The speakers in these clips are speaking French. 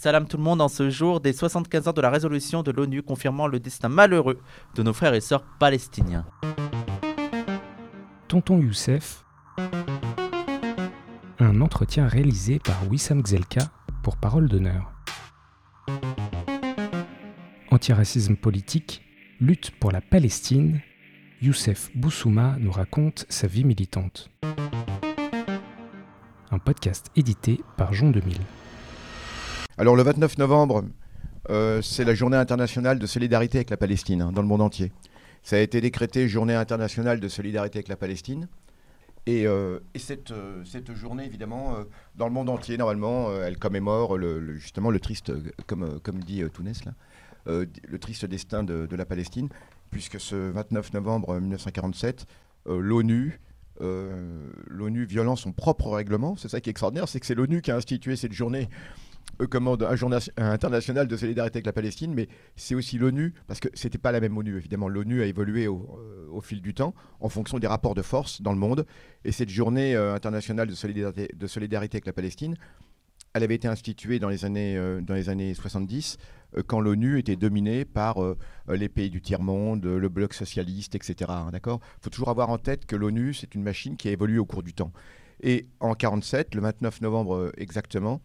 Salam tout le monde en ce jour des 75 ans de la résolution de l'ONU confirmant le destin malheureux de nos frères et sœurs palestiniens. Tonton Youssef, un entretien réalisé par Wissam Gzelka pour Parole d'honneur. Antiracisme politique, lutte pour la Palestine, Youssef Boussouma nous raconte sa vie militante. Un podcast édité par Jean 2000. Alors le 29 novembre, euh, c'est la journée internationale de solidarité avec la Palestine hein, dans le monde entier. Ça a été décrété journée internationale de solidarité avec la Palestine. Et, euh, euh, cette, journée, évidemment, dans le monde entier, normalement, elle commémore justement le triste, comme, comme dit Tounès, là, le triste destin de, de, la Palestine, puisque ce 29 novembre 1947, l'ONU l'ONU violant son propre règlement. C'est ça qui est extraordinaire, c'est que c'est l'ONU qui a institué cette journée commande un journal international de solidarité avec la Palestine, mais c'est aussi l'ONU, parce que c'était pas la même ONU, évidemment. L'ONU a évolué au, euh, fil du temps en fonction des rapports de force dans le monde. Et cette journée euh, internationale de solidarité, avec la Palestine, elle avait été instituée dans les années, euh, dans les années 70, quand l'ONU était dominée par les pays du tiers-monde, le bloc socialiste, etc. Hein, d'accord? Il faut toujours avoir en tête que l'ONU, c'est une machine qui a évolué au cours du temps. Et en 1947, le 29 novembre exactement,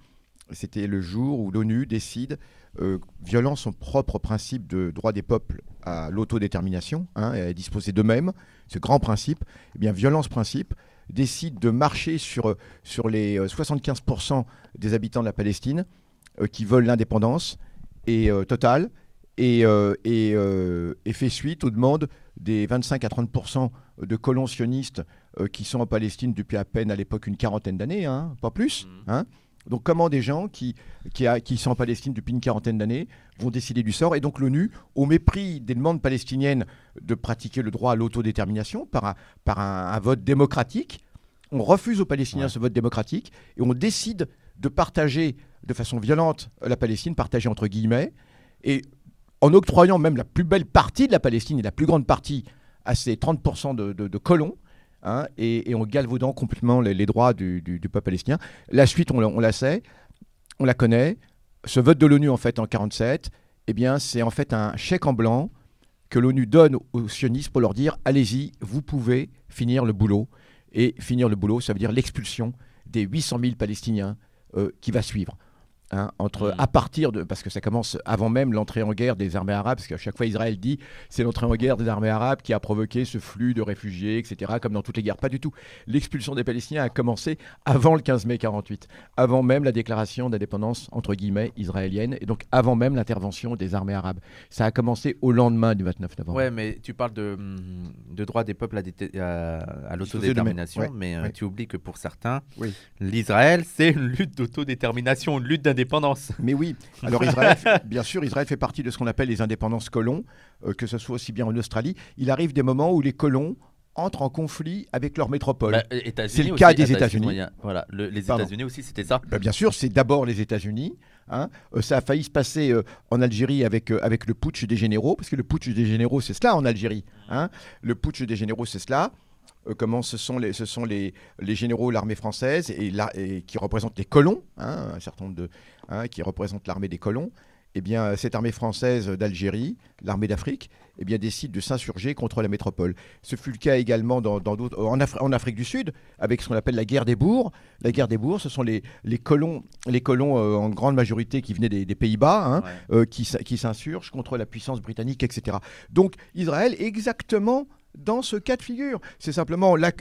c'était le jour où l'ONU décide, euh, violant son propre principe de droit des peuples à l'autodétermination, hein, et à disposer d'eux-mêmes, ce grand principe, eh bien, violant ce principe, décide de marcher sur, sur les 75% euh, des habitants de la Palestine euh, qui veulent l'indépendance et totale et, et, fait suite aux demandes des 25 à 30% de colons sionistes qui sont en Palestine depuis à peine à l'époque une quarantaine d'années, hein, pas plus. Mmh. Donc comment des gens qui, qui, sont en Palestine depuis une quarantaine d'années vont décider du sort? Et donc l'ONU, au mépris des demandes palestiniennes de pratiquer le droit à l'autodétermination par un, par un, vote démocratique, on refuse aux Palestiniens ce vote démocratique et on décide de partager de façon violente la Palestine, partager entre guillemets, et en octroyant même la plus belle partie de la Palestine et la plus grande partie à ces 30% de colons, Hein, et, en galvaudant complètement les, droits du, peuple palestinien. La suite, on, la sait, on la connaît. Ce vote de l'ONU, en fait, en 1947, eh c'est en fait un chèque en blanc que l'ONU donne aux sionistes pour leur dire allez-y, vous pouvez finir le boulot. Et finir le boulot, ça veut dire l'expulsion des 800 000 Palestiniens euh, qui va suivre. Hein, entre, mm. à partir de, parce que ça commence avant même l'entrée en guerre des armées arabes, parce qu'à chaque fois Israël dit c'est l'entrée en guerre des armées arabes qui a provoqué ce flux de réfugiés, etc., comme dans toutes les guerres. Pas du tout. L'expulsion des Palestiniens a commencé avant le 15 mai 48, avant même la déclaration d'indépendance, entre guillemets, israélienne, et donc avant même l'intervention des armées arabes. Ça a commencé au lendemain du 29 novembre. Ouais, mais tu parles de, mm, de droit des peuples à, à, l'autodétermination, mais euh, tu oublies que pour certains, l'Israël, c'est une lutte d'autodétermination, une lutte d'indépendance mais oui. Alors Israël, bien sûr, Israël fait partie de ce qu'on appelle les indépendances colons, euh, que ce soit aussi bien en Australie. Il arrive des moments où les colons entrent en conflit avec leur métropole. Bah, c'est le cas des États-Unis. Voilà, les États-Unis aussi, c'était ça. Bah, bien sûr, c'est d'abord les États-Unis. Hein. Euh, ça a failli se passer euh, en Algérie avec, avec le putsch des généraux, parce que le putsch des généraux, c'est cela en Algérie. Hein. Le putsch des généraux, c'est cela. Euh, comment ce sont les, ce sont les, les généraux de l'armée française et, et, qui représentent les colons, hein, un certain nombre de, hein, qui représentent l'armée des colons. Eh bien, cette armée française d'Algérie, l'armée d'Afrique, eh bien, décide de s'insurger contre la métropole. Ce fut le cas également dans, en, Afrique du Sud, avec ce qu'on appelle la guerre des bourgs. La guerre des bourgs, ce sont les, les colons, les colons euh, en grande majorité qui venaient des, Pays-Bas, hein, euh, qui, qui s'insurgent contre la puissance britannique, etc. Donc, Israël, exactement dans ce cas de figure. C'est simplement la,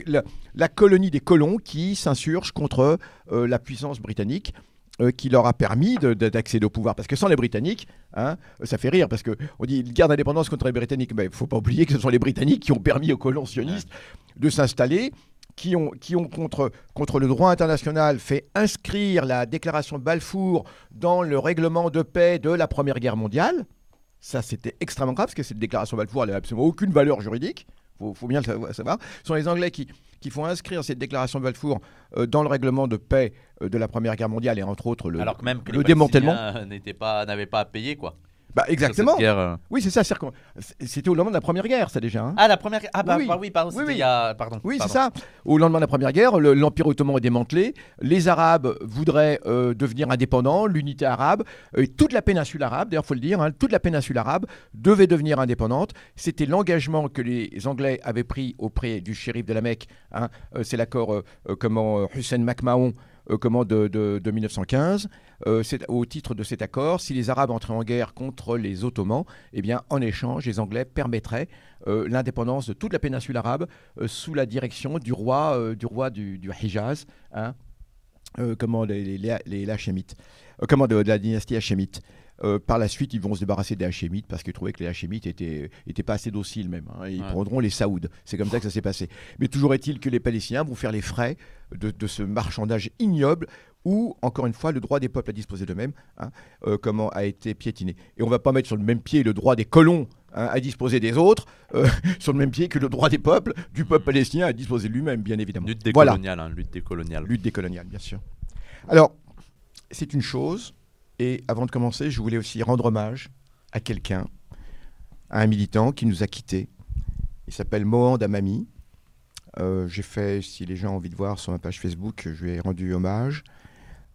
colonie des colons qui s'insurge contre euh, la puissance britannique. Euh, qui leur a permis d'accéder au pouvoir. Parce que sans les Britanniques, hein, ça fait rire, parce qu'on dit guerre d'indépendance contre les Britanniques, mais il ne faut pas oublier que ce sont les Britanniques qui ont permis aux colons sionistes de s'installer, qui ont, qui ont contre, contre le droit international fait inscrire la déclaration de Balfour dans le règlement de paix de la Première Guerre mondiale. Ça, c'était extrêmement grave, parce que cette déclaration de Balfour n'a absolument aucune valeur juridique faut, faut bien le savoir. Ce sont les Anglais qui, qui font inscrire cette déclaration de Balfour euh, dans le règlement de paix euh, de la Première Guerre mondiale et entre autres le, Alors que même le démantèlement n'avait pas, pas à payer quoi. Bah exactement. Euh. Oui, c'est ça. C'était au lendemain de la Première Guerre, ça déjà. Hein. ah, la Première Ah, bah oui, bah, oui pardon. Oui, pardon. Oui, c'est ça. Au lendemain de la Première Guerre, l'Empire ottoman est démantelé. Les Arabes voudraient euh, devenir indépendants, l'unité arabe. Et toute la péninsule arabe, d'ailleurs, faut le dire, hein, toute la péninsule arabe devait devenir indépendante. C'était l'engagement que les Anglais avaient pris auprès du shérif de la Mecque. Hein. Euh, c'est l'accord, comment, Hussein MacMahon. Comment de, de 1915. Euh, au titre de cet accord, si les Arabes entraient en guerre contre les Ottomans, eh bien, en échange, les Anglais permettraient euh, l'indépendance de toute la péninsule arabe euh, sous la direction du roi du, roi du, Hijaz, hein, comment les, les, comment de, la dynastie Hachémite. Par la suite, ils vont se débarrasser des Hachémites parce qu'ils trouvaient que les Hachémites étaient, étaient pas assez dociles même. Hein. ils prendront les Saouds. C'est comme ça que ça s'est passé. Mais toujours est-il que les Palestiniens vont faire les frais de, de, ce marchandage ignoble où, encore une fois, le droit des peuples à disposer d'eux-mêmes hein, euh, comment a été piétiné. Et on ne va pas mettre sur le même pied le droit des colons hein, à disposer des autres, euh, sur le même pied que le droit des peuples, du peuple palestinien à disposer de lui-même, bien évidemment. Lutte décoloniale, voilà. hein, lutte décoloniale. Lutte décoloniale, bien sûr. Alors, c'est une chose, et avant de commencer, je voulais aussi rendre hommage à quelqu'un, à un militant qui nous a quittés. Il s'appelle Mohan Damami. Euh, j'ai fait, si les gens ont envie de voir sur ma page Facebook, je lui ai rendu hommage.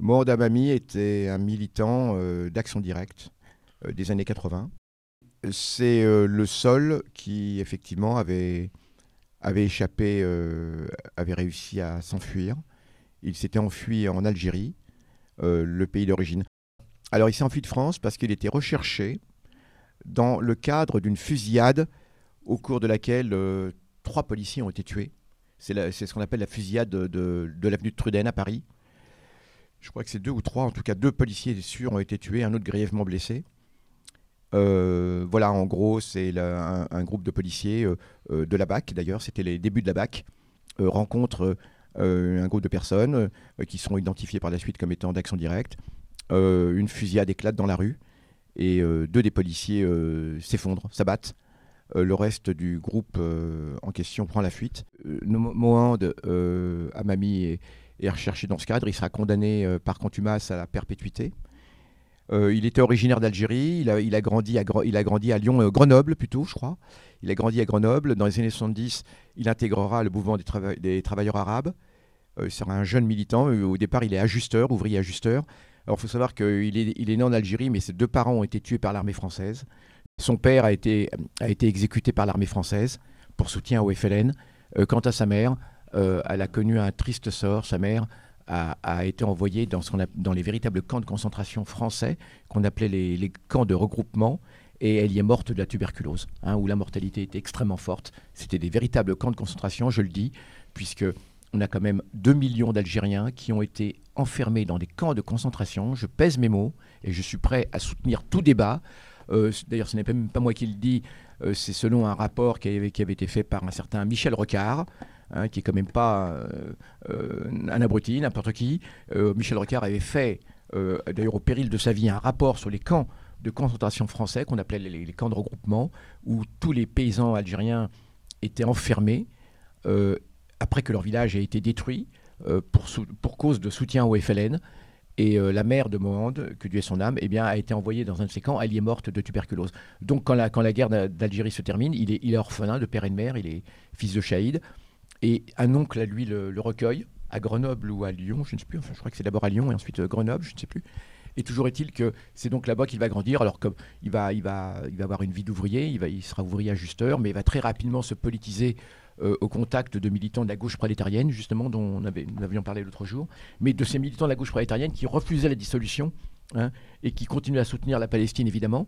Mohand Amami était un militant euh, d'Action Directe euh, des années 80. C'est euh, le seul qui, effectivement, avait, avait échappé, avait réussi à s'enfuir. Il s'était enfui en Algérie, le pays d'origine. Alors, il s'est enfui de France parce qu'il était recherché dans le cadre d'une fusillade au cours de laquelle trois policiers ont été tués. C'est ce qu'on appelle la fusillade de, l'avenue de Truden à Paris je crois que c'est deux ou trois, en tout cas deux policiers sûrs ont été tués, un autre grièvement blessé. Euh, voilà, en gros, c'est un, groupe de policiers euh, euh, de la BAC, d'ailleurs, c'était les débuts de la BAC, rencontre un groupe de personnes qui sont identifiées par la suite comme étant d'action directe. Une fusillade éclate dans la rue et deux des policiers s'effondrent, s'abattent. le reste du groupe en question prend la fuite. Mohand, Amami et, est recherché dans ce cadre. Il sera condamné euh, par contumace à la perpétuité. Euh, il était originaire d'Algérie, il a, grandi à, il a grandi à Lyon, euh, Grenoble plutôt, je crois. Il a grandi à Grenoble. Dans les années 70, il intégrera le mouvement des travailleurs arabes. il sera un jeune militant. au départ, il est ajusteur, ouvrier ajusteur. Alors, il faut savoir qu'il est, né en Algérie, mais ses deux parents ont été tués par l'armée française. Son père a été, exécuté par l'armée française pour soutien au FLN. quant à sa mère, euh, elle a connu un triste sort. Sa mère a, été envoyée dans, dans, les véritables camps de concentration français, qu'on appelait les, camps de regroupement, et elle y est morte de la tuberculose, hein, où la mortalité était extrêmement forte. C'était des véritables camps de concentration, je le dis, puisque on a quand même 2 millions d'Algériens qui ont été enfermés dans des camps de concentration. Je pèse mes mots et je suis prêt à soutenir tout débat. Euh, d'ailleurs, ce n'est même pas moi qui le dis, euh, c'est selon un rapport qui avait, été fait par un certain Michel Rocard, Hein, qui est quand même pas euh, un abruti, n'importe qui. Michel Rocard avait fait, d'ailleurs au péril de sa vie, un rapport sur les camps de concentration français qu'on appelait les, camps de regroupement, où tous les paysans algériens étaient enfermés après que leur village ait été détruit pour, pour, cause de soutien au FLN. Et la mère de Mohand, que Dieu ait son âme, eh bien, a été envoyée dans un de ces camps. Elle y est morte de tuberculose. Donc, quand la, quand la guerre d'Algérie se termine, il est, il est orphelin de père et de mère. Il est fils de Shahid. Et un oncle à lui le, recueille à Grenoble ou à Lyon, je ne sais plus, enfin je crois que c'est d'abord à Lyon et ensuite euh, Grenoble, je ne sais plus. Et toujours est-il que c'est donc là-bas qu'il va grandir. Alors comme il va, il va, il va avoir une vie d'ouvrier, il, va, il sera ouvrier ajusteur, mais il va très rapidement se politiser euh, au contact de militants de la gauche prolétarienne, justement, dont on avait, nous avions parlé l'autre jour, mais de ces militants de la gauche prolétarienne qui refusaient la dissolution hein, et qui continuaient à soutenir la Palestine, évidemment.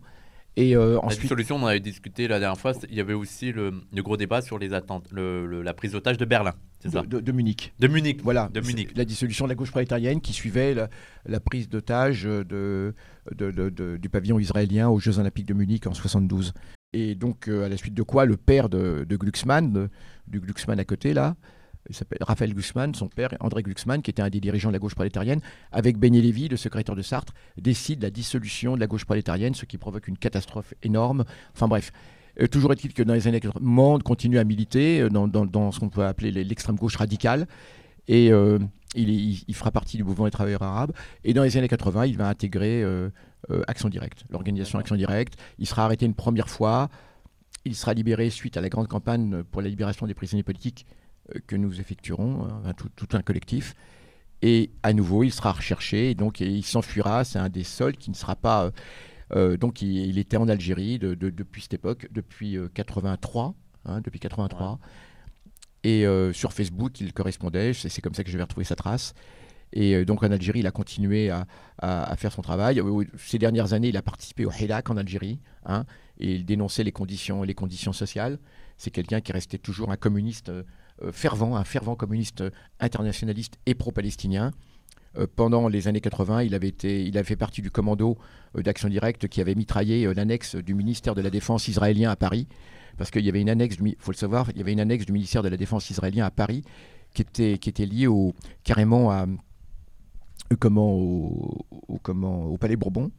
Et euh, ensuite... La solution, on avait discuté la dernière fois, il y avait aussi le, gros débat sur les attentes, la prise d'otage de Berlin, c'est ça de, Munich. De Munich, voilà. De Munich. La dissolution de la gauche prolétarienne qui suivait la, prise d'otage de, du pavillon israélien aux Jeux Olympiques de Munich en 72. Et donc, euh, à la suite de quoi, le père de, Glucksmann, du Glucksmann à côté, là, il s'appelle Raphaël Glucksmann, son père, André Glucksmann, qui était un des dirigeants de la gauche prolétarienne, avec Beignet Lévy, le secrétaire de Sartre, décide la dissolution de la gauche prolétarienne, ce qui provoque une catastrophe énorme. Enfin bref. Euh, toujours est-il que dans les années 80, Monde continue à militer euh, dans, ce qu'on peut appeler l'extrême gauche radicale. Et euh, il, fera partie du mouvement des travailleurs arabes. Et dans les années 80, il va intégrer Action Directe, l'organisation Action Directe. Il sera arrêté une première fois. Il sera libéré suite à la grande campagne pour la libération des prisonniers politiques que nous effectuerons, hein, tout, un collectif. Et à nouveau, il sera recherché, et donc il s'enfuira. C'est un des seuls qui ne sera pas. donc il, était en Algérie depuis cette époque, depuis 83, hein, depuis 83. Et euh, sur Facebook, il correspondait, c'est comme ça que je vais retrouver sa trace. Et euh, donc en Algérie, il a continué à, faire son travail. Ces dernières années, il a participé au Hirak en Algérie, hein, et il dénonçait les conditions, les conditions sociales. C'est quelqu'un qui restait toujours un communiste euh, fervent, un fervent communiste internationaliste et pro-palestinien. pendant les années 80, il avait, été, il avait fait partie du commando d'action directe qui avait mitraillé l'annexe du ministère de la Défense israélien à Paris parce qu'il y avait une annexe, il faut le savoir, il y avait une annexe du ministère de la Défense israélien à Paris qui était, qui était liée au, carrément à, euh, comment, au, comment, au Palais Bourbon.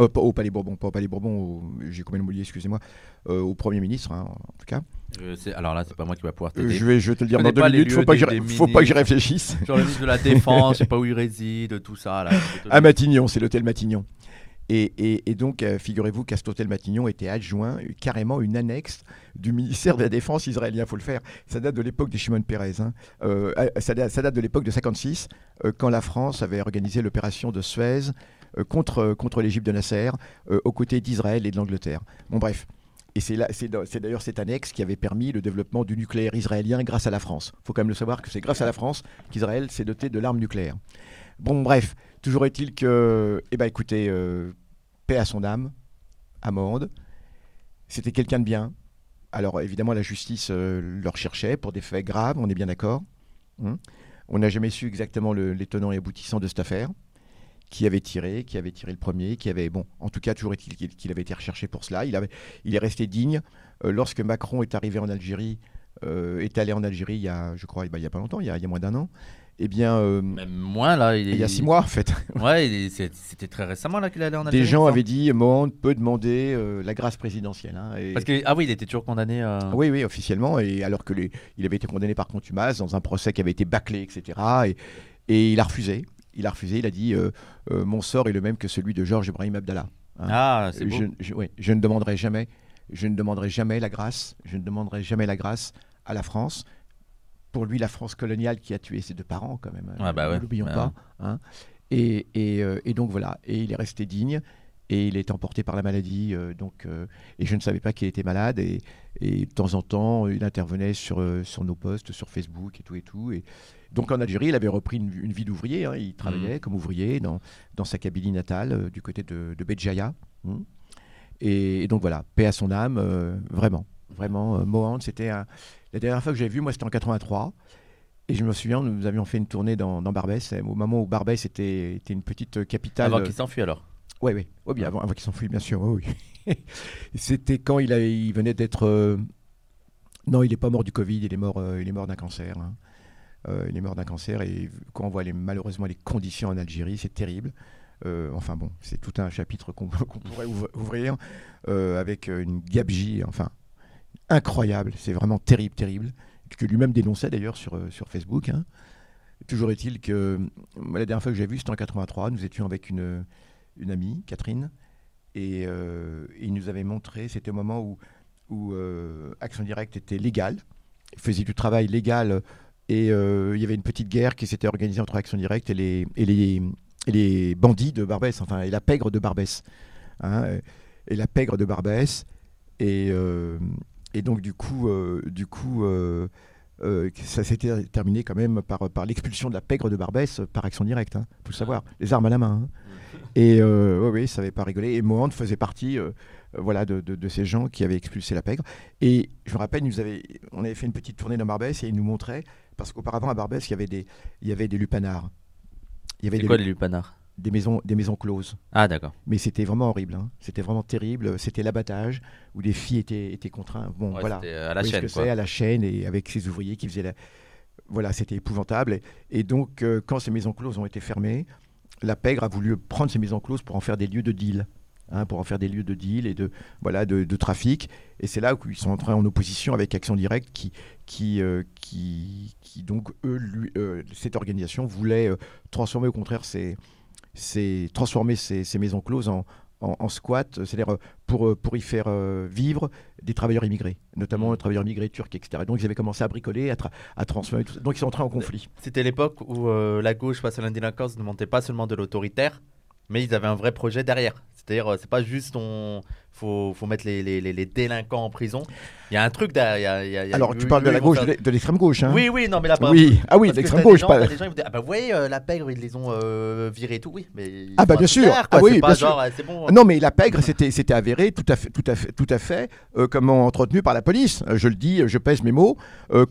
Euh, pas au Palais Bourbon, pas au Palais Bourbon, j'ai combien de excusez-moi, euh, au Premier ministre, hein, en tout cas. alors là, c'est pas moi qui va pouvoir t'aider. je, vais, je vais te le dire dans deux minutes, faut pas, faut pas que j'y réfléchisse. Genre le ministre de la Défense, je sais pas où il réside, tout ça. Là, à Matignon, c'est l'hôtel Matignon. Et, donc, euh, figurez-vous qu'à cet hôtel Matignon était adjoint euh, carrément une annexe du ministère de la Défense israélien. Il faut le faire. Ça date de l'époque de Shimon Peres. Hein. Euh, ça, date, de l'époque de 56, quand la France avait organisé l'opération de Suez contre, contre l'Égypte de Nasser, aux côtés d'Israël et de l'Angleterre. Bon, bref. Et c'est, d'ailleurs cette annexe qui avait permis le développement du nucléaire israélien grâce à la France. Il faut quand même le savoir que c'est grâce à la France qu'Israël s'est doté de l'arme nucléaire. Bon, bref, toujours est-il que, eh ben, écoutez, euh, paix à son âme, Amande. C'était quelqu'un de bien. Alors, évidemment, la justice euh, le recherchait pour des faits graves, on est bien d'accord. Hein. on n'a jamais su exactement les tenants et aboutissants de cette affaire. Qui avait tiré, qui avait tiré le premier, qui avait, bon, en tout cas, toujours est-il qu'il avait été recherché pour cela. Il, est resté digne. Euh, lorsque Macron est arrivé en Algérie, est allé en Algérie il y a, je crois, il n'y a pas longtemps, y il y a moins d'un an, eh bien, euh, même moins là. Il, y a six mois en fait. ouais, c'était très récemment là qu'il allait en Algérie. Des gens avaient dit Monde peut demander euh, la grâce présidentielle. Hein, Parce que ah oui, il était toujours condamné. Euh, oui, oui, officiellement, et alors que les, il avait été condamné par contumace dans un procès qui avait été bâclé, etc. Et, et il a refusé. Il a refusé. Il a dit mon sort est le même que celui de Georges Ibrahim Abdallah. Hein. Ah, c'est beau. Je, je ne demanderai jamais, je ne demanderai jamais la grâce. Je ne demanderai jamais la grâce à la France pour lui la France coloniale qui a tué ses deux parents quand même. Ah bah ne l'oublions pas. Hein. Et, euh, et, donc voilà, et il est resté digne et il est emporté par la maladie. Euh, donc, euh, et je ne savais pas qu'il était malade. Et, et, de temps en temps, il intervenait sur, sur nos posts, sur Facebook et tout et tout. Et donc en Algérie, il avait repris une, vie d'ouvrier. Hein. il travaillait mmh. comme ouvrier dans, dans sa Kabylie natale, du côté de, de Béjaïa. Hein. Et, donc voilà, paix à son âme, vraiment. Vraiment, Mohand, c'était un la dernière fois que j'ai vu, moi, c'était en 83. Et je me souviens, nous avions fait une tournée dans, Barbès, au moment où Barbès était, était une petite capitale. Avant qu'il s'enfuit alors? Oui, oui. Oh, bien, avant, avant qu'il s'enfuit, bien sûr. oui. c'était quand il, a, il venait d'être. Euh, non, il n'est pas mort du Covid, il est mort, euh, il est mort d'un cancer. Hein. Euh, il est mort d'un cancer et quand on voit les, malheureusement les conditions en Algérie, c'est terrible. enfin bon, c'est tout un chapitre qu'on pourrait ouvrir avec une gabegie. Enfin, incroyable, c'est vraiment terrible, terrible, que lui-même dénonçait d'ailleurs sur, euh, sur Facebook. Hein. Toujours est-il que la dernière fois que j'ai vu, c'était en 83, nous étions avec une, une amie, Catherine, et euh, il nous avait montré, c'était au moment où, où euh, Action Directe était légal, faisait du travail légal, et il y avait une petite guerre qui s'était organisée entre Action Directe et les, et les, les bandits de Barbès, enfin, et la pègre de Barbès. Hein, et la pègre de Barbès. Et, et donc, du coup, euh, du coup euh, euh, ça s'était terminé quand même par, par l'expulsion de la pègre de Barbès par action directe, hein, faut le savoir, les armes à la main. Hein. Et oui, ça n'avait pas rigolé. Et Mohand faisait partie voilà, de, de, ces gens qui avaient expulsé la pègre. Et je me rappelle, nous avait, on avait fait une petite tournée dans Barbès et il nous montrait, parce qu'auparavant à Barbès, il y avait des, il y avait des lupanards. Il y avait des quoi les lupanards des maisons, des maisons closes. Ah, d'accord. Mais c'était vraiment horrible. Hein. C'était vraiment terrible. C'était l'abattage où des filles étaient, étaient contraintes. Bon, voilà. À la chaîne. C'est à la chaîne et avec ces ouvriers qui faisaient la. Voilà, c'était épouvantable. Et, donc, euh, quand ces maisons closes ont été fermées, la pègre a voulu prendre ces maisons closes pour en faire des lieux de deal. Hein, pour en faire des lieux de deal et de, voilà, de, trafic. Et c'est là où ils sont entrés en opposition avec Action Directe qui, qui, euh, qui, qui donc, eux, lui, euh, cette organisation voulait transformer au contraire ces transformer ces, ces, maisons closes en, en, squat, c'est-à-dire pour, pour y faire vivre des travailleurs immigrés, notamment les mmh. travailleurs immigrés turcs, etc. Donc ils avaient commencé à bricoler, à, à transformer, tout donc ils sont entrés en conflit. C'était l'époque où la gauche face à l'indélinquance ne montait pas seulement de l'autoritaire, mais ils avaient un vrai projet derrière. C'est-à-dire, c'est pas juste on faut, faut mettre les, les, les, délinquants en prison. Il y a un truc derrière. Y a, y a, Alors, tu parles de la gauche, de l'extrême gauche. Hein oui, oui, non, mais là, oui. Ah oui, l'extrême gauche. Gens, pas... Des gens, ils vont dire, ah bah, vous voyez, euh, la pègre, ils les ont euh, virés et tout. Oui, mais. Ah bah, bien sûr. ah oui, bien sûr. Bon, non, mais la pègre, c'était avéré, tout à fait, tout à fait, tout à fait euh, comment entretenu par la police. Je le dis, je pèse mes mots.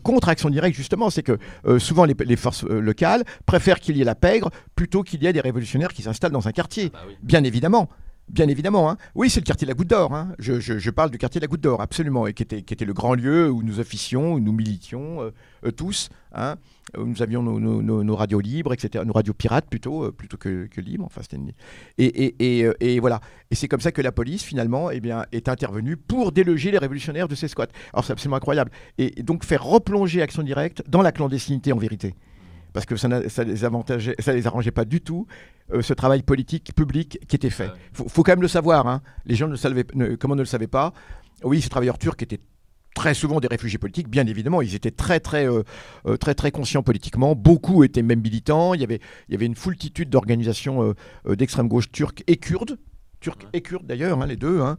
contre action directe, justement, c'est que souvent les, les forces locales préfèrent qu'il y ait la pègre plutôt qu'il y ait des révolutionnaires qui s'installent dans un quartier. Ah bah. Bien évidemment. Bien évidemment, hein. oui, c'est le quartier de la Goutte d'Or. Hein. Je, parle du quartier de la Goutte d'Or, absolument, et qui était, qui était, le grand lieu où nous officions, où nous militions euh, euh, tous. Hein. Où nous avions nos, radios libres, etc., nos radios pirates plutôt, euh, plutôt que, libres. Enfin, et, et, voilà. Et c'est comme ça que la police, finalement, eh bien, est intervenue pour déloger les révolutionnaires de ces squats. Alors, c'est absolument incroyable. Et, donc, faire replonger Action Directe dans la clandestinité, en vérité parce que ça ne ça les, ça les arrangeait pas du tout. Euh, ce travail politique public qui était fait. Il faut, quand même le savoir. Hein. Les gens ne savaient, comment ne le savaient pas? Oui, ces travailleurs turcs étaient très souvent des réfugiés politiques, bien évidemment. Ils étaient très, très, euh, euh, très, très conscients politiquement. Beaucoup étaient même militants. Il y avait, il y avait une foultitude d'organisations d'extrême gauche turques et kurdes, turcs et kurdes d'ailleurs, hein, les deux. Hein.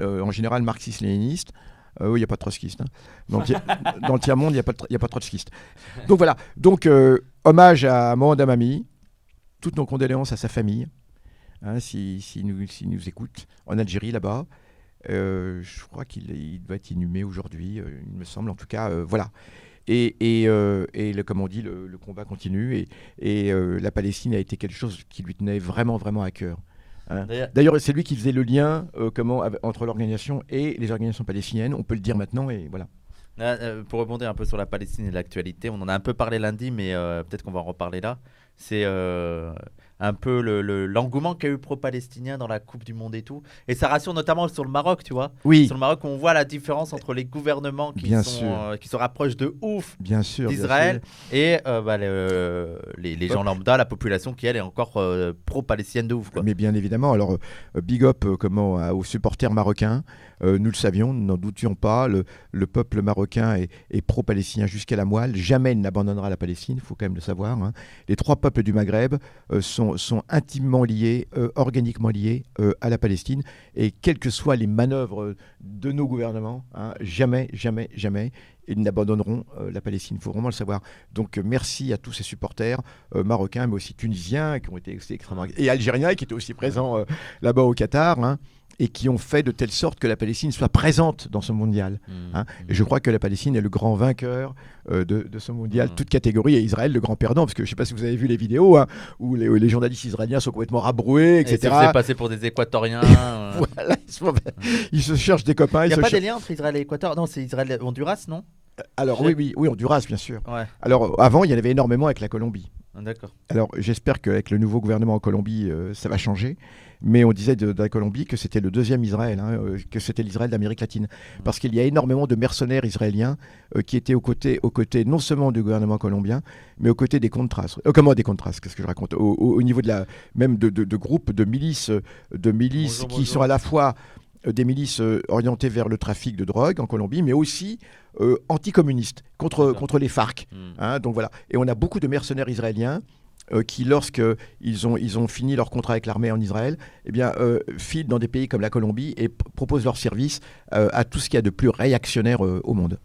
en général marxistes-léninistes. Oui, il n'y a pas de trotskistes. Dans, le tiers-monde, il n'y a, pas de, de trotskistes. Donc voilà. Donc, hommage à Mohamed Amami, toutes nos condoléances à sa famille, hein, s'il si, nous, nous écoute, en Algérie là-bas. Euh, je crois qu'il doit être inhumé aujourd'hui, euh, il me semble. En tout cas, euh, voilà. Et, et, et comme on dit, le, combat continue. Et, et la Palestine a été quelque chose qui lui tenait vraiment, vraiment à cœur. Hein. D'ailleurs, c'est lui qui faisait le lien comment, entre l'organisation et les organisations palestiniennes. On peut le dire maintenant, et voilà. pour rebondir un peu sur la Palestine et l'actualité, on en a un peu parlé lundi, mais peut-être qu'on va en reparler là c'est euh, un peu l'engouement le, qu'a eu pro-palestinien dans la Coupe du Monde et tout. Et ça rassure notamment sur le Maroc, tu vois. Oui. Sur le Maroc, on voit la différence entre les gouvernements qui, sont, euh, qui se rapprochent de ouf d'Israël et euh, bah, les, les, gens lambda, la population qui, elle, est encore pro-palestinienne de ouf. Quoi. Mais bien évidemment, alors, big up comment, aux supporters marocains. nous le savions, nous n'en doutions pas. Le, le peuple marocain est, est pro-palestinien jusqu'à la moelle. Jamais il n'abandonnera la Palestine, il faut quand même le savoir. Hein. Les trois peuples du Maghreb sont sont, intimement liés, euh, organiquement liés euh, à la Palestine. Et quelles que soient les manœuvres de nos gouvernements, hein, jamais, jamais, jamais, ils n'abandonneront euh, la Palestine. Il faut vraiment le savoir. Donc merci à tous ces supporters marocains, mais aussi tunisiens, qui ont été extrêmement... et algériens, qui étaient aussi présents là-bas au Qatar. Hein et qui ont fait de telle sorte que la Palestine soit présente dans ce mondial. Mmh. Hein. Et je crois que la Palestine est le grand vainqueur euh, de, ce mondial, mmh. toute catégorie, et Israël le grand perdant, parce que je ne sais pas si vous avez vu les vidéos hein, où les, journalistes israéliens sont complètement rabroués, etc. Ils se passé pour des Équatoriens. Euh. voilà, ils, se cherchent des copains. Il n'y a pas des liens entre Israël et Équateur? Non, c'est Israël-Honduras, non? Euh, alors oui, oui, oui, Honduras, bien sûr. Alors avant, il y en avait énormément avec la Colombie. Ah, d'accord. Alors j'espère qu'avec le nouveau gouvernement en Colombie, ça va changer mais on disait de, la Colombie que c'était le deuxième Israël, hein, euh, que c'était l'Israël d'Amérique latine. Parce qu'il y a énormément de mercenaires israéliens euh, qui étaient aux côtés, aux côtés non seulement du gouvernement colombien, mais aux côtés des contras. Euh, comment des contras Qu'est-ce que je raconte? Au, niveau de la, même de, groupes de milices, de milices qui sont à la fois des milices orientées vers le trafic de drogue en Colombie, mais aussi anticommunistes contre, contre les FARC. Hmm. Hein, donc voilà. Et on a beaucoup de mercenaires israéliens euh, qui, lorsqu'ils ont, ils ont fini leur contrat avec l'armée en Israël, eh bien, euh, filent dans des pays comme la Colombie et proposent leur service euh, à tout ce qu'il y a de plus réactionnaire au monde.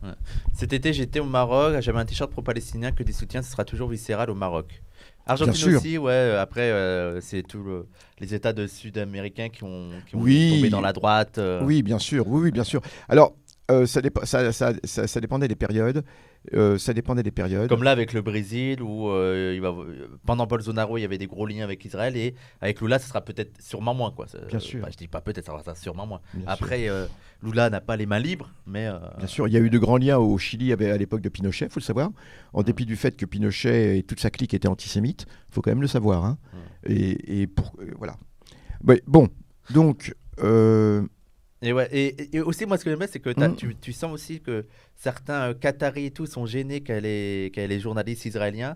Cet été, j'étais au Maroc, j'avais un t-shirt pro-palestinien que des soutiens, ce sera toujours viscéral au Maroc. Argentine aussi, ouais. Après, c'est tous les États de Sud-américains qui ont, qui ont tombé dans la droite. Oui, bien sûr. Oui, oui, bien sûr. Alors, ça, ça, ça, ça, dépendait des périodes. Euh, ça dépendait des périodes. Comme là avec le Brésil, où euh, il va, pendant Bolsonaro, il y avait des gros liens avec Israël, et avec Lula, ça sera peut-être sûrement moins. Quoi. Bien sûr. je dis pas peut-être, ça sera sûrement moins. Après, euh, Lula n'a pas les mains libres, mais... Bien sûr, il y a eu de grands liens au Chili à l'époque de Pinochet, il faut le savoir. En dépit du fait que Pinochet et toute sa clique étaient antisémites, il faut quand même le savoir. Hein. Et, et, pour, voilà. bon, donc... Et, ouais, et, aussi, moi, ce que j'aime c'est que mmh. tu, tu, sens aussi que certains euh, Qataris et tout sont gênés qu'elle est, les journalistes israéliens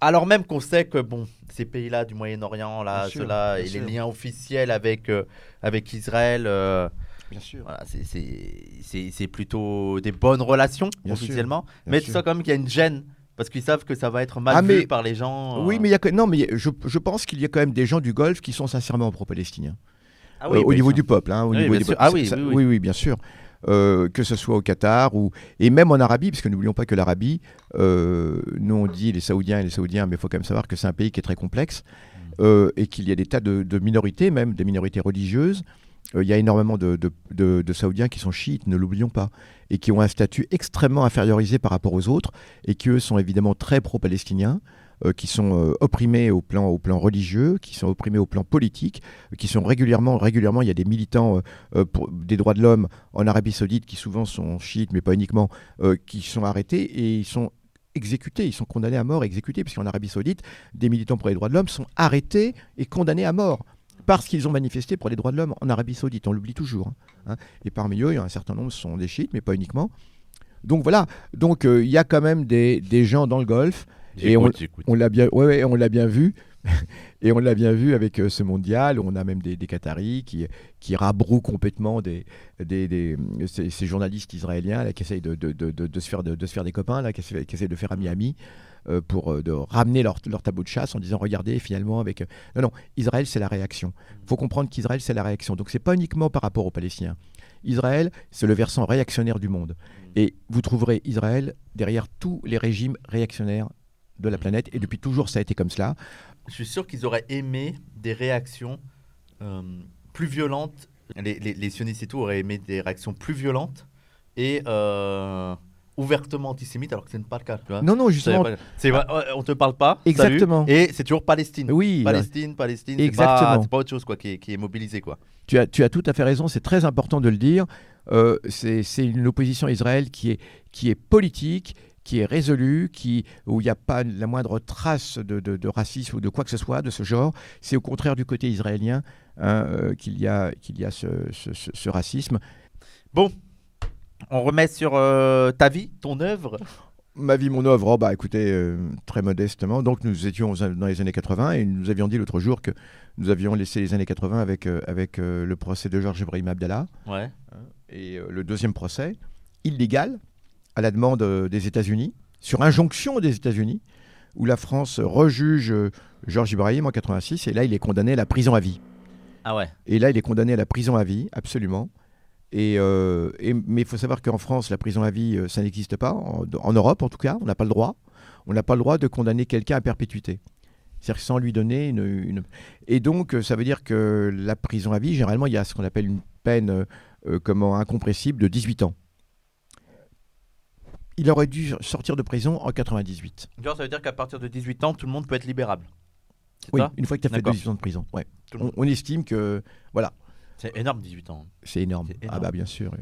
Alors même qu'on sait que bon, ces pays-là du Moyen-Orient, là, ceux-là, les liens officiels avec, euh, avec Israël, euh, Bien sûr. voilà, c'est- plutôt des bonnes relations Bien officiellement. bien mais tu sens quand même qu'il y a une gêne parce qu'ils savent que ça va être mal Ah, vu mais- par les gens. euh. Oui, mais il y a que- non, mais a- je, je pense qu'il y a quand même des gens du Golfe qui sont sincèrement pro-palestiniens. Ah Euh, au bien niveau sûr. du peuple. hein, au Oui, niveau du peuple. Ah oui, Ça- oui, oui. bien sûr. Euh, que ce soit au Qatar ou et même en Arabie, parce que n'oublions pas que l'Arabie, euh, nous on dit les Saoudiens et les Saoudiens, mais il faut quand même savoir que c'est un pays qui est très complexe Mm. et qu'il y a des tas de, de minorités, même des minorités religieuses. Il y a énormément de, de- Saoudiens qui sont chiites, ne l'oublions pas, et qui ont un statut extrêmement infériorisé par rapport aux autres, et qui eux sont évidemment très pro-palestiniens, qui sont euh, opprimés au plan, au plan religieux, qui sont opprimés au plan politique, euh, qui sont régulièrement, régulièrement, il y a des militants euh, euh, pour- des droits de l'homme en Arabie Saoudite qui souvent sont chiites, mais pas uniquement, euh, qui sont arrêtés et ils sont exécutés, ils sont condamnés à mort, exécutés, parce qu'en Arabie Saoudite, des militants pour les droits de l'homme sont arrêtés et condamnés à mort parce qu'ils ont manifesté pour les droits de l'homme en Arabie Saoudite. On l'oublie toujours. hein, hein. Et parmi eux, il y a un certain nombre sont des chiites, mais pas uniquement. Donc voilà. Donc euh, il y a quand même des, des gens dans le Golfe. Et on, l'a bien, ouais, ouais, on l'a bien vu. Et on l'a bien vu avec euh, ce mondial. On a même des, des Qataris qui, qui rabrouent complètement des, des, des- ces, ces journalistes israéliens là, qui essayent de, de, de, se faire, de, se faire des copains, là, qui, essayent, qui essayent de faire ami-ami euh, pour euh, de ramener leur, leur tableau de chasse en disant regardez finalement avec euh, non non Israël c'est la réaction. Il faut comprendre qu'Israël c'est la réaction. Donc c'est pas uniquement par rapport aux Palestiniens. Israël c'est le versant réactionnaire du monde. Et vous trouverez Israël derrière tous les régimes réactionnaires de la planète et depuis toujours ça a été comme cela Je suis sûr qu'ils auraient aimé des réactions euh, plus violentes. Les, les, les sionistes et tout auraient aimé des réactions plus violentes et euh, ouvertement antisémites, alors que ce n'est pas le cas. tu vois. non non justement pas- on te parle pas. Exactement. et c'est toujours Palestine. oui Palestine, Palestine. c'est Exactement. pas- C'est pas autre chose quoi, qui, est, qui est mobilisé. Quoi. Tu as, tu as tout à fait raison, c'est très important de le dire. Euh, c'est c'est une opposition à Israël qui est, qui est politique, qui est résolue, qui, où il n'y a pas la moindre trace de, de- de racisme ou de quoi que ce soit de ce genre. C'est au contraire du côté israélien hein, euh, qu'il y a, qu'il y a ce, ce- ce- ce racisme. Bon, on remet sur euh, ta vie, ton œuvre. Ma vie, mon œuvre, oh, bah, écoutez, euh, très modestement. Donc nous étions dans les années 80 et nous avions dit l'autre jour que nous avions laissé les années 80 avec, euh, avec euh, le procès de Georges Ibrahim Abdallah. Ouais. et euh, le deuxième procès, illégal, à la demande euh, des États-Unis, sur injonction des États-Unis, où la France rejuge euh, Georges Ibrahim en 86, et là, il est condamné à la prison à vie. Ah ouais. Et là, il est condamné à la prison à vie, absolument. Et, euh, et- mais il faut savoir qu'en France, la prison à vie, ça n'existe pas. En, en Europe, en tout cas, on n'a pas le droit. On n'a pas le droit de condamner quelqu'un à perpétuité. C'est-à-dire sans lui donner une, une- Et donc, ça veut dire que la prison à vie, généralement, il y a ce qu'on appelle une peine euh, comment, incompressible de 18 ans. Il aurait dû sortir de prison en 98. Genre, ça veut dire qu'à partir de 18 ans, tout le monde peut être libérable. Oui, ça? une fois que tu as fait D'accord. 18 ans de prison. Ouais. On, estime que, voilà, C'est énorme, 18 ans. C'est énorme. Ah bah bien sûr,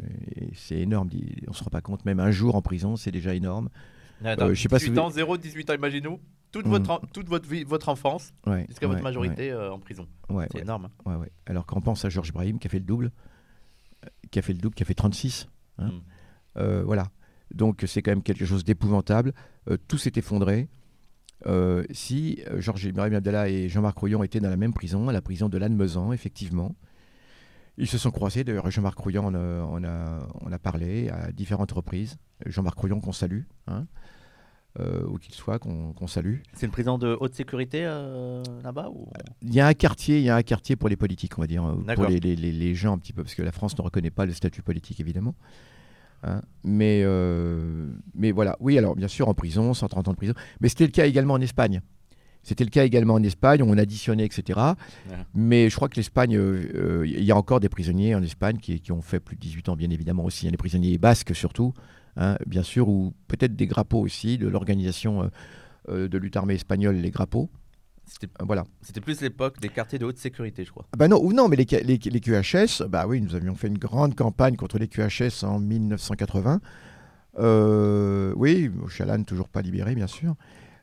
c'est énorme. On se rend pas compte. Même un jour en prison, c'est déjà énorme. Attends, Euh, je sais pas si 18 vous- ans, 0, 18 ans, imaginez-vous. Toute, Mm. votre, toute votre, vie, votre enfance Ouais, jusqu'à ouais, votre majorité euh, en prison. C'est énorme. ouais. Alors quand on pense à Georges Brahim qui a fait le double, euh, qui a fait le double, qui a fait 36, hein, Mm. euh, voilà. Donc c'est quand même quelque chose d'épouvantable. Euh, tout s'est effondré. Euh, si euh, Georges Ibrahim Abdallah et Jean-Marc Rouillon étaient dans la même prison, à la prison de Lannemezan, effectivement. Ils se sont croisés. D'ailleurs, Jean-Marc Rouillon en a, on a, on a parlé à différentes reprises. Jean-Marc Rouillon qu'on salue, hein, euh, où qu'il soit, qu'on salue. C'est une prison de haute sécurité euh, là-bas ou... Il y a un quartier, il y a un quartier pour les politiques, on va dire, pour les- les gens un petit peu, parce que la France ne reconnaît pas le statut politique évidemment. Hein. mais, euh, mais voilà, oui, alors bien sûr en prison, 130 ans de prison, mais c'était le cas également en Espagne. C'était le cas également en Espagne, on additionnait, etc. Ouais. Mais je crois que l'Espagne, euh, euh, il y a encore des prisonniers en Espagne qui, qui ont fait plus de 18 ans, bien évidemment aussi. Il y a des prisonniers basques surtout, hein, bien sûr, ou peut-être des grappos aussi, de l'organisation euh, de lutte armée espagnole, les grappos. C'était Euh, Voilà. c'était plus l'époque des quartiers de haute sécurité, je crois. Ah Bah non, ou non, mais les, les, les QHS, bah oui, nous avions fait une grande campagne contre les QHS en 1980. Euh, oui, Chalan toujours pas libéré, bien sûr.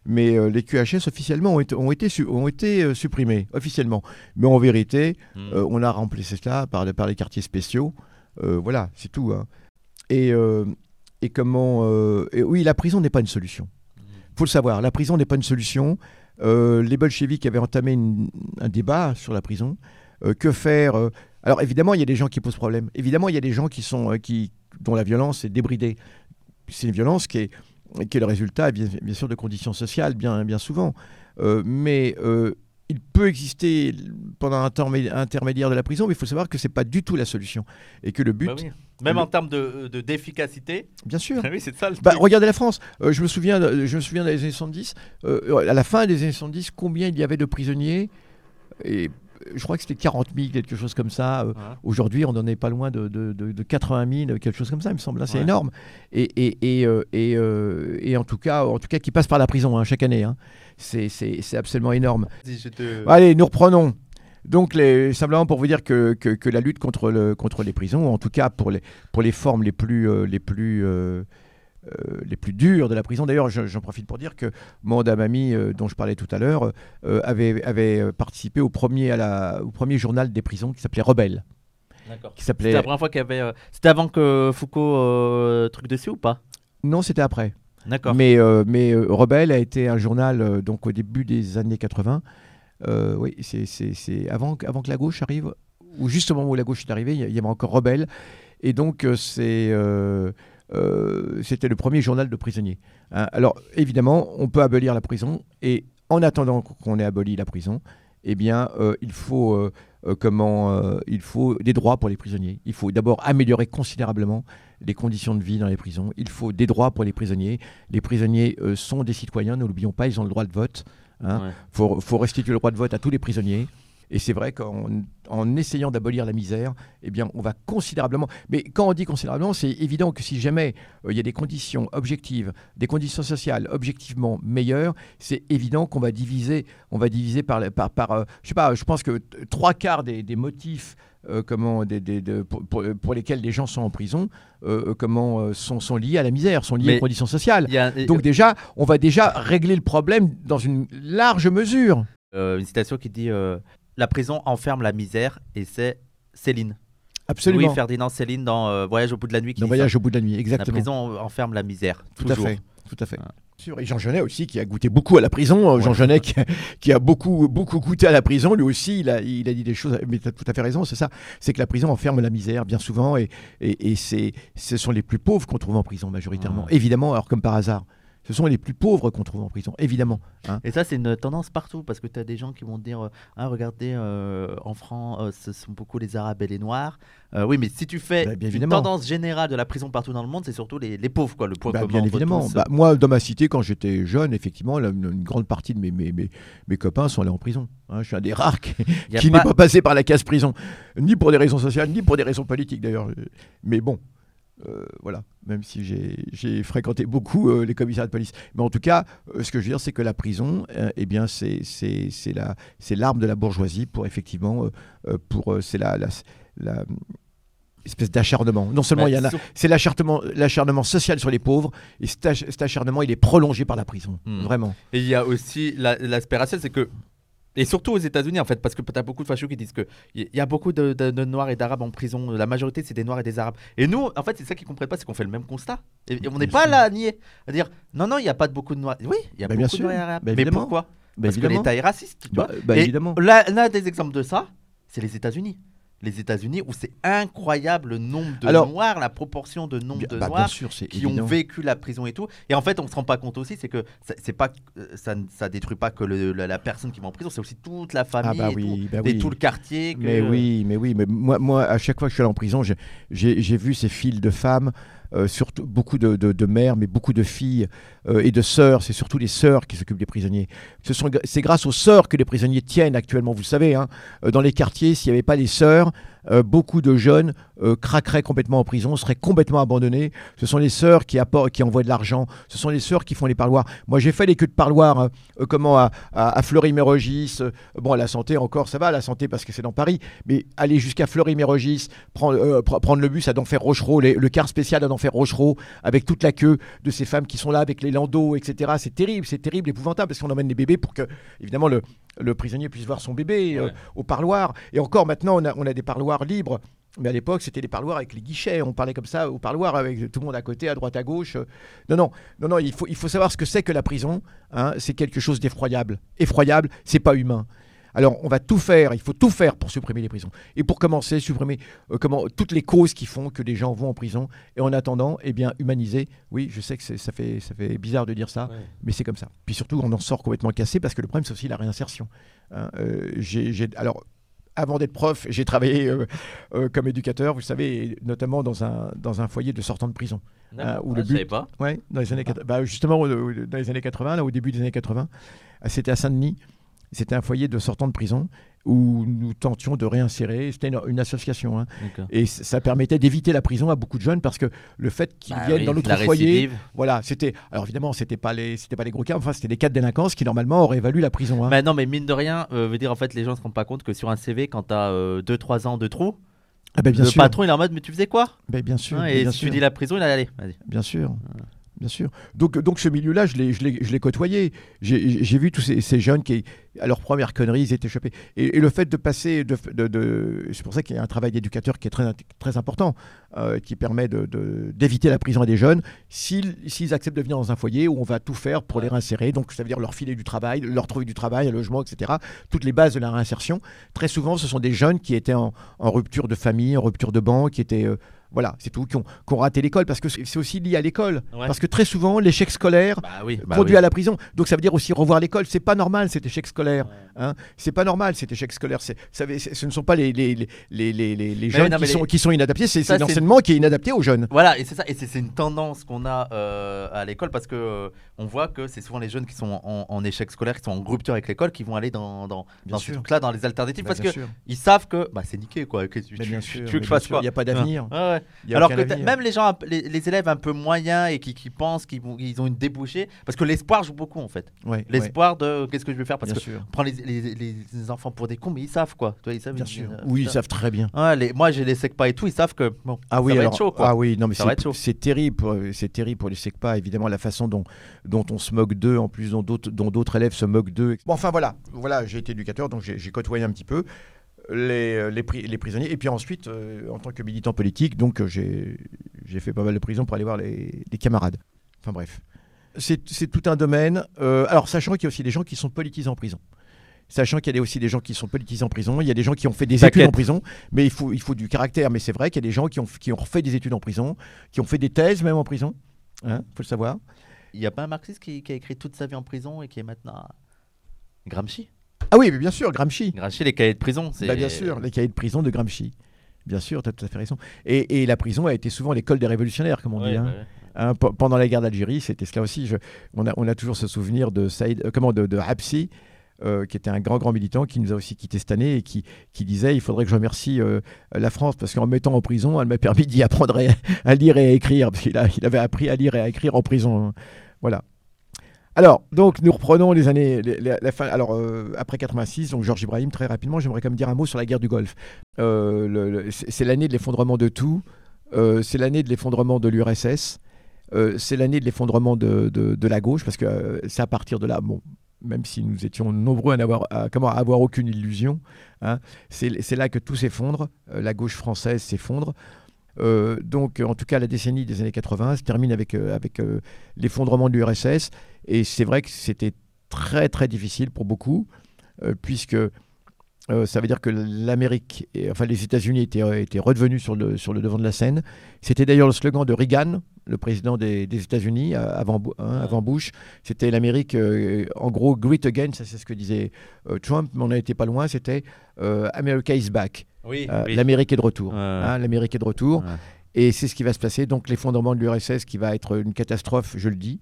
Mais euh, les QHS officiellement ont été, ont été, ont été euh, supprimés, officiellement. Mais en vérité, Mm. euh, on a remplacé cela par, par les quartiers spéciaux. Voilà, c'est tout. hein. Et, et comment. et oui, la prison n'est pas une solution. faut le savoir, la prison n'est pas une solution. Euh, les bolcheviks avaient entamé un débat sur la prison. Euh, que faire euh, Alors évidemment, il y a des gens qui posent problème. Évidemment, il y a des gens qui sont, qui, dont la violence est débridée. C'est une violence qui est, qui est le résultat, bien, bien sûr, de conditions sociales, bien, bien souvent. Mais il peut exister pendant un temps mé- intermédiaire de la prison, mais il faut savoir que c'est pas du tout la solution. Et que le but, Bah oui. Même le- en termes de de- d'efficacité. bien sûr, oui, c'est ça le Bah, regardez la France. Euh, je me souviens, de- je me souviens des années 70. euh, à la fin des années 70, combien il y avait de prisonniers Et euh, je crois que c'était 40 000, quelque chose comme ça. Euh. Aujourd'hui, on n'en est pas loin de, de- de- de 80 000, quelque chose comme ça, il me semble. C'est Ouais. énorme. Et, et, et, euh, et, euh, et en tout cas, en tout cas, qui passent par la prison hein, chaque année. hein. C'est- absolument énorme. Si je te- Allez, nous reprenons. Donc, les, simplement pour vous dire que, que- que la lutte contre, le, contre les prisons, en tout cas pour les, pour les formes les plus, euh, les, plus, euh, euh, les plus dures de la prison. D'ailleurs, je- j'en profite pour dire que Manda Mami, euh, dont je parlais tout à l'heure, euh, avait, avait participé au premier, à la, au premier journal des prisons qui s'appelait Rebelle. C'était la première fois qu'il y avait. C'était avant que Foucault truc dessus ou pas? Non, c'était après. D'accord. Mais, mais Rebelle a été un journal donc au début des années 80. Euh, oui, c'est- avant, que- avant que la gauche arrive, ou juste au moment où la gauche est arrivée, il y, avait encore Rebelle. Et donc, c'est, euh, euh, c'était le premier journal de prisonniers. hein. Alors, évidemment, on peut abolir la prison. Et en attendant qu'on ait aboli la prison, eh bien, euh, il faut... euh, comment il faut des droits pour les prisonniers. Il faut d'abord améliorer considérablement les conditions de vie dans les prisons. Il faut des droits pour les prisonniers. Les prisonniers sont des citoyens, ne l'oublions pas, ils ont le droit de vote. hein. Ouais. Il faut, faut restituer le droit de vote à tous les prisonniers. Et c'est vrai qu'en en essayant d'abolir la misère, eh bien, on va considérablement. Mais quand on dit considérablement, c'est évident que si jamais euh, il y a des conditions objectives, des conditions sociales objectivement meilleures, c'est évident qu'on va diviser, on va diviser par, par, par euh, je sais pas, je pense que trois quarts des, des motifs. euh, comment, des, des- de- pour, pour- pour lesquels les gens sont en prison, comment sont, sont liés à la misère, sont liés Mais- aux conditions sociales. A Donc déjà, on va déjà régler le problème dans une large mesure. euh, une citation qui dit euh, La prison enferme la misère et c'est Céline. Absolument. Louis Ferdinand Céline dans euh, Voyage au bout de la nuit. Qui Dans dit Voyage ça. au bout de la nuit, La exactement. prison enferme la misère. Tout toujours. à fait. Tout à fait. Ah. Et Jean Genet aussi, qui a goûté beaucoup à la prison. Euh, Jean Genet, qui, qui a beaucoup, beaucoup goûté à la prison, lui aussi, il a, il a dit des choses. Mais tu as tout à fait raison, c'est ça. C'est que la prison enferme la misère, bien souvent. Et, et, ce sont les plus pauvres qu'on trouve en prison, majoritairement. Ouais. Évidemment, alors comme par hasard. Ce sont les plus pauvres qu'on trouve en prison, évidemment. hein. Et ça, c'est une tendance partout parce que tu as des gens qui vont dire Ah, regardez, euh, en France, euh, ce sont beaucoup les Arabes et les Noirs. Euh, oui, mais si tu fais Bah, bien une évidemment. tendance générale de la prison partout dans le monde, c'est surtout les, les pauvres, quoi. Le point Bah, commun bien évidemment. Bah, moi, dans ma cité, quand j'étais jeune, effectivement, une, une grande partie de mes, mes, mes, mes copains sont allés en prison. hein. je suis un des rares qui, pas- n'est pas passé par la case prison, ni pour des raisons sociales, ni pour des raisons politiques d'ailleurs. Mais bon, euh, voilà, même si j'ai- fréquenté beaucoup euh, les commissariats de police. Mais en tout cas, euh, ce que je veux dire, c'est que la prison, eh bien, c'est c'est- c'est la- c'est l'arme de la bourgeoisie pour effectivement, pour c'est la, la, la- espèce d'acharnement. Non seulement Bah, il y en a, c'est l'acharnement, social sur les pauvres, et cet, ach- cet acharnement, il est prolongé par la prison, Hmm. vraiment. Et il y a aussi la- l'aspect racial, c'est que. Et surtout aux États-Unis, en fait, parce que tu as beaucoup de fachos qui disent qu'il y a beaucoup de, de- de Noirs et d'Arabes en prison. La majorité, c'est des Noirs et des Arabes. Et nous, en fait, c'est ça qu'ils comprennent pas, c'est qu'on fait le même constat. Et, et on n'est pas sûr. là à nier. À dire, non, non, il n'y a pas de beaucoup de Noirs. Oui, il y a Bah, beaucoup bien de sûr. Noirs et Arabes. Bah, Mais pourquoi? Bah, Parce évidemment. que l'État est raciste. tu Bah, vois. Et évidemment. L'un l'un des exemples de ça, c'est les États-Unis. Les États-Unis où c'est incroyable le nombre de Alors- Noirs, la proportion de nombre de bah, Noirs sûr, qui évident. ont vécu la prison et tout. Et en fait, on se rend pas compte aussi, c'est que ça- c'est pas, euh, ça, ne- ça détruit pas que le- la, la personne qui va en prison, c'est aussi toute la famille, bah et, oui, tout, bah et tout le quartier. que- Mais oui, mais oui, mais moi, moi, à chaque fois que je suis allé en prison, j'ai vu ces files de femmes, euh, surtout beaucoup de, de- mères, mais beaucoup de filles euh, et de sœurs. C'est surtout les sœurs qui s'occupent des prisonniers. Ce sont, c'est grâce aux sœurs que les prisonniers tiennent actuellement. Vous le savez, hein. Euh, dans les quartiers, s'il n'y avait pas les sœurs, beaucoup de jeunes craqueraient complètement en prison, seraient complètement abandonnés. Ce sont les sœurs qui, apportent, qui envoient de l'argent. Ce sont les sœurs qui font les parloirs. Moi, j'ai fait les queues de parloirs, hein, comment à, à, à Fleury-Mérogis. bon, à la santé encore, ça va, la santé parce que c'est dans Paris. Mais aller jusqu'à Fleury-Mérogis, prendre, pr- prendre le bus à d'Enfer Rochereau, les- le car spécial à d'Enfer Rochereau, avec toute la queue de ces femmes qui sont là avec les landaux, etc. C'est terrible, c'est terrible, épouvantable parce qu'on emmène les bébés pour que, évidemment, le, le prisonnier puisse voir son bébé euh, au parloir. Et encore maintenant, on a, on a des parloirs libres. Mais à l'époque, c'était les parloirs avec les guichets. On parlait comme ça au parloir avec tout le monde à côté, à droite, à gauche. Non, non, non, non. Il faut, il faut savoir ce que c'est que la prison. hein. C'est quelque chose d'effroyable. Effroyable, c'est pas humain. Alors, on va tout faire, il faut tout faire pour supprimer les prisons. Et pour commencer, supprimer euh, comment, toutes les causes qui font que les gens vont en prison. Et en attendant, eh bien, humaniser. Oui, je sais que ça fait, ça fait bizarre de dire ça, mais c'est comme ça. Puis surtout, on en sort complètement cassé parce que le problème, c'est aussi la réinsertion. hein. Euh, alors, avant d'être prof, j'ai travaillé euh, euh, comme éducateur, vous savez, notamment dans un, dans un foyer de sortants de prison. Ah, ou Ah, le but- pas. Ouais, dans les années 80. Bah, justement, euh, dans les années 80, là, au début des années 80, euh, c'était à Saint-Denis. C'était un foyer de sortants de prison où nous tentions de réinsérer. C'était une, une association. hein. Et ça permettait d'éviter la prison à beaucoup de jeunes parce que le fait qu'ils Bah viennent oui, dans notre la foyer, récidive. voilà, c'était. Alors évidemment, c'était pas les, c'était pas les gros cas. Enfin, c'était des cas de délinquance qui normalement auraient valu la prison. hein. Bah non, mais mine de rien, euh, veut dire en fait, les gens se rendent pas compte que sur un CV, quand t'as 2-3 ans de trou, Ah ben, bien le sûr. patron il est en mode, mais tu faisais quoi? Ben, bien sûr. Hein, ben, Et bien si sûr. tu dis la prison, il a allé. Vas-y. Bien sûr. Bien sûr. Donc, donc ce milieu-là, je l'ai, je l'ai, je l'ai côtoyé. J'ai, j'ai vu tous ces, ces jeunes qui, à leur première connerie, ils étaient chopés. Et, et le fait de passer, de, de- de- c'est pour ça qu'il y a un travail d'éducateur qui est très, très important, euh, qui permet de- d'éviter la prison à des jeunes, s'ils, s'ils acceptent de venir dans un foyer où on va tout faire pour les réinsérer. Donc, ça veut dire leur filer du travail, leur trouver du travail, un logement, etc. Toutes les bases de la réinsertion. Très souvent, ce sont des jeunes qui étaient en, en rupture de famille, en rupture de banque, qui étaient... euh, voilà, c'est tout, qui ont, qui ont raté l'école, parce que c'est aussi lié à l'école. Ouais. Parce que très souvent, l'échec scolaire Bah oui. bah conduit oui. à la prison. Donc ça veut dire aussi revoir l'école. C'est pas normal cet échec scolaire. Hein. C'est pas normal cet échec scolaire. C'est, ça ce ne sont pas les, les, les, les, les- les- les jeunes non, qui, sont, qui sont inadaptés, c'est, l'enseignement qui est inadapté aux jeunes. Voilà, et c'est ça, et c'est c'est une tendance qu'on a euh, à l'école parce que euh, on voit que c'est souvent les jeunes qui sont en, en échec scolaire, qui sont en rupture avec l'école, qui vont aller dans, dans, dans ces sûr. trucs-là, dans les alternatives, Bah, parce bien que sûr. ils savent que bah, c'est niqué quoi. Que tu, bien tu- sûr, tu que je fasse quoi il y a pas d'avenir. Ouais, ouais. Alors que avenir. même les gens, les, les élèves un peu moyens et qui, qui pensent qu'ils ils ont une débouchée, parce que l'espoir joue beaucoup en fait. Ouais, ouais, L'espoir de qu'est-ce que je vais faire, parce bien que sûr. prend les, les- les enfants pour des cons, mais ils savent quoi. Ils savent. Bien sûr. Oui, ils savent très bien. Moi, j'ai les pas et tout, ils savent que bon, Ah oui, ça va alors, être chaud quoi. ah oui, non mais c'est, terrible, pour- c'est terrible pour les SECPA, évidemment la façon dont, dont on se moque d'eux, en plus dont d'autres, dont d'autres élèves se moquent d'eux. Bon, enfin voilà, voilà, j'ai été éducateur, donc j'ai côtoyé un petit peu les, euh, les, pri- les prisonniers, et puis ensuite, euh, en tant que militant politique, donc euh, j'ai, j'ai fait pas mal de prison pour aller voir les, les camarades. Enfin bref, c'est, c'est tout un domaine. euh, alors sachant qu'il y a aussi des gens qui sont politisés en prison. Sachant qu'il y a aussi des gens qui sont politisés en prison, il y a des gens qui ont fait des études en prison, mais il faut, il faut du caractère. Mais c'est vrai qu'il y a des gens qui ont, qui ont fait des études en prison, qui ont fait des thèses même en prison. Il faut le savoir. Il y a pas un marxiste qui, qui a écrit toute sa vie en prison et qui est maintenant Gramsci? Ah oui, mais bien sûr, Gramsci. Gramsci, les cahiers de prison, c'est Bah, bien sûr, les cahiers de prison de Gramsci. Bien sûr, tu as tout à fait raison. Et, et la prison a été souvent l'école des révolutionnaires, comme on Ouais, dit. hein. ouais. Hein, pe- pendant la guerre d'Algérie, c'était cela aussi. Je- on, a, on a toujours ce souvenir de Saïd, euh, comment, de, de Habsi, euh, qui était un grand, grand militant, qui nous a aussi quittés cette année et qui, qui disait il faudrait que je remercie euh, la France parce qu'en me mettant en prison, elle m'a permis d'y apprendre à, à lire et à écrire. Parce a- il avait appris à lire et à écrire en prison. hein. Voilà. Alors, donc, nous reprenons les années, fin. Alors, euh, après 86, donc Georges Ibrahim, très rapidement, j'aimerais quand même dire un mot sur la guerre du Golfe. Euh, c'est l'année de l'effondrement de tout. Euh, c'est l'année de l'effondrement de l'URSS. C'est l'année de l'effondrement de, la gauche, parce que c'est à partir de là, même si nous étions nombreux à n'avoir comment, avoir aucune illusion, hein, c'est là que tout s'effondre, la gauche française s'effondre. Euh, donc, en tout cas, la décennie des années 80 se termine avec, euh, avec euh, l'effondrement de l'URSS, et c'est vrai que c'était très très difficile pour beaucoup, puisque ça veut dire que l'Amérique, enfin les États-Unis étaient, étaient redevenus sur le, sur le devant de la scène. C'était d'ailleurs le slogan de Reagan, le président des, des États-Unis, euh, avant, hein, avant Bush. C'était l'Amérique, euh, en gros, great again, ça c'est ce que disait euh, Trump, mais on n'était pas loin, c'était euh, America is back. Oui, oui. L'Amérique est de retour. Hein, L'Amérique est de retour. Et c'est ce qui va se passer. Donc l'effondrement de l'URSS qui va être une catastrophe, je le dis.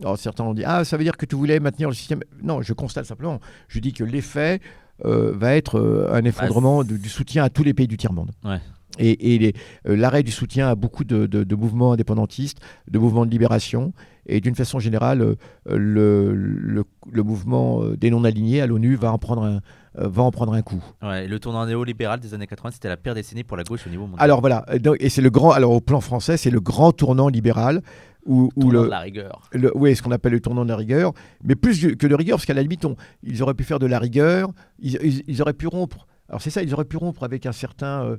Alors certains ont dit Ah, ça veut dire que tu voulais maintenir le système. Non, je constate simplement. Je dis que l'effet va être un effondrement de- du soutien à tous les pays du tiers-monde. Ouais. Et, euh, l'arrêt du soutien à beaucoup de, de- de mouvements indépendantistes, de mouvements de libération. Et d'une façon générale, euh, le, le- le mouvement euh, des non-alignés à l'ONU va, en prendre un- va en prendre un coup. Ouais, le tournant néolibéral des années 80, c'était la pire décennie pour la gauche au niveau mondial. Alors voilà, et c'est le grand, alors au plan français, c'est le grand tournant libéral où, où Tournant le, de la rigueur. le- oui, ce qu'on appelle le tournant de la rigueur, mais plus que- de rigueur, parce qu'à la limite, on- ils auraient pu faire de la rigueur, ils, ils- ils auraient pu rompre. Alors c'est ça, ils auraient pu rompre avec un certain, euh,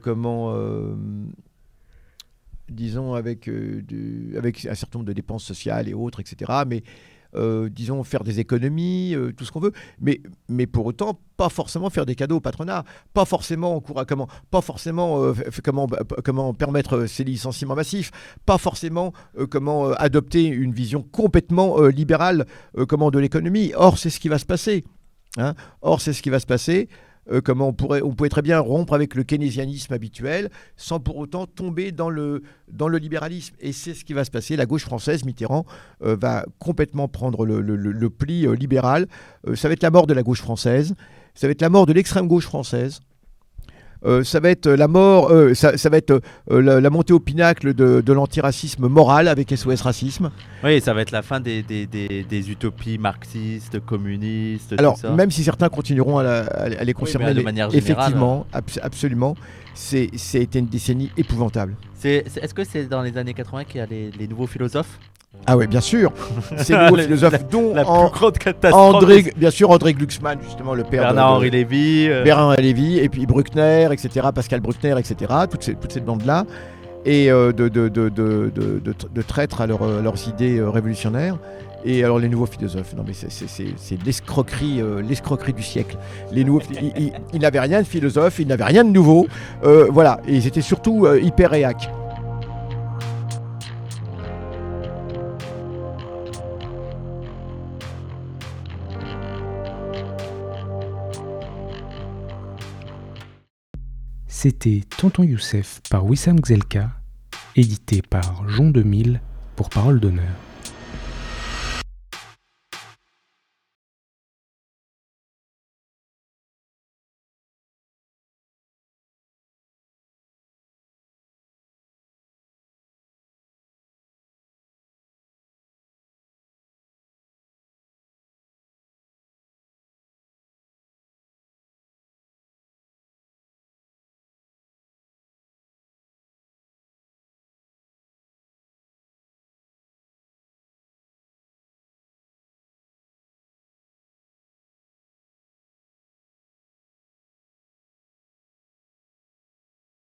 comment, euh, disons, avec, euh, avec un certain nombre de dépenses sociales et autres, etc. Mais, euh, disons, faire des économies, euh, tout ce qu'on veut, mais, pour autant, pas forcément faire des cadeaux au patronat, pas forcément, comment, pas forcément euh, bah, comment permettre euh, ces licenciements massifs, pas forcément euh, comment euh, adopter une vision complètement euh, libérale euh, de l'économie. Or, c'est ce qui va se passer. hein. Or, c'est ce qui va se passer. Euh, comment on pourrait, très bien rompre avec le keynésianisme habituel sans pour autant tomber dans le, libéralisme. Et c'est ce qui va se passer. La gauche française, Mitterrand, euh, va complètement prendre le, pli euh, libéral. Ça va être la mort de la gauche française. Ça va être la mort de l'extrême gauche française. Euh, ça va être la mort, euh, ça, ça va être euh, la, la montée au pinacle de, de l'antiracisme moral avec SOS Racisme. Oui, ça va être la fin des, des, des, des utopies marxistes, communistes, Alors, tout ça. même si certains continueront à, la- à les- les conserver, mais de mais manière générale, effectivement, abs- absolument, c'est, été une décennie épouvantable. Est-ce que c'est dans les années 80 qu'il y a les, les nouveaux philosophes? Ah ouais, bien sûr. C'est le La- philosophe dont La en- plus grande catastrophe. André, bien sûr, André Glucksmann, justement, le père de- Bernard-Henri de, Lévy. euh, Bernard Lévy, et puis Bruckner, etc., Pascal Bruckner, etc., toute, ces- toute cette bande-là, et euh, de, de, de, traîtres à leur, euh, leurs idées euh, révolutionnaires. Et alors les nouveaux philosophes, non mais c'est- l'escroquerie, euh, l'escroquerie du siècle. Les nouveaux, ils, n'avaient rien de philosophe, ils n'avaient rien de nouveau, voilà. Et ils étaient surtout hyper réac. C'était Tonton Youssef par Wissam Gzelka, édité par Jean 2000 pour Parole d'honneur.